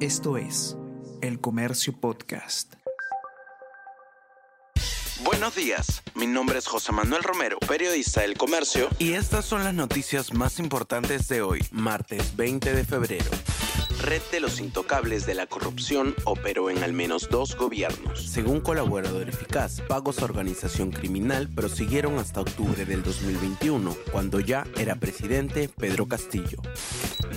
Esto es El Comercio Podcast. Buenos días, mi nombre es José Manuel Romero, periodista del Comercio, y estas son las noticias más importantes de hoy, martes 20 de febrero. Red de los Intocables de la Corrupción operó en al menos dos gobiernos. Según colaborador eficaz, pagos a organización criminal prosiguieron hasta octubre del 2021, cuando ya era presidente Pedro Castillo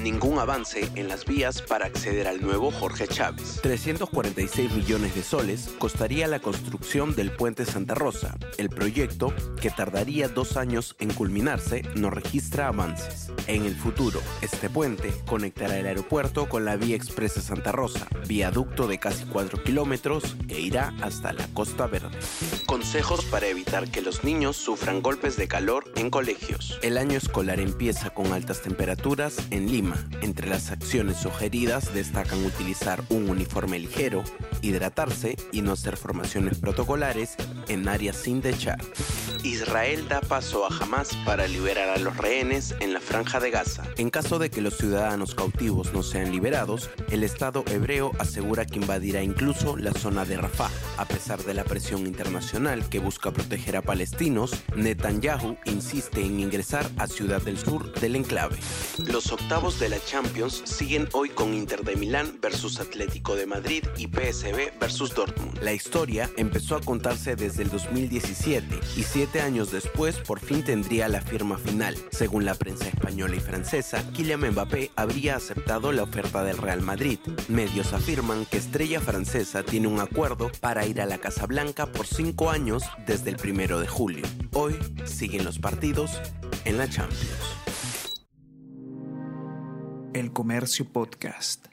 ningún avance en las vías para acceder al nuevo Jorge Chávez. 346 millones de soles costaría la construcción del puente Santa Rosa. El proyecto, que tardaría dos años en culminarse, no registra avances. En el futuro, este puente conectará el aeropuerto con la vía expresa Santa Rosa, viaducto de casi 4 kilómetros que irá hasta la Costa Verde. Consejos para evitar que los niños sufran golpes de calor en colegios. El año escolar empieza con altas temperaturas en Lima entre las acciones sugeridas destacan utilizar un uniforme ligero, hidratarse y no hacer formaciones protocolares en áreas sin techar. Israel da paso a Hamas para liberar a los rehenes en la franja de Gaza. En caso de que los ciudadanos cautivos no sean liberados, el Estado hebreo asegura que invadirá incluso la zona de Rafah. A pesar de la presión internacional que busca proteger a palestinos, Netanyahu insiste en ingresar a Ciudad del Sur del enclave. Los octavos de la Champions siguen hoy con Inter de Milán versus Atlético de Madrid y PSB versus Dortmund. La historia empezó a contarse desde el 2017 y siete años después por fin tendría la firma final. Según la prensa española y francesa, Kylian Mbappé habría aceptado la oferta del Real Madrid. Medios afirman que Estrella Francesa tiene un acuerdo para ir a la Casa Blanca por cinco años desde el primero de julio. Hoy siguen los partidos en la Champions. El Comercio Podcast.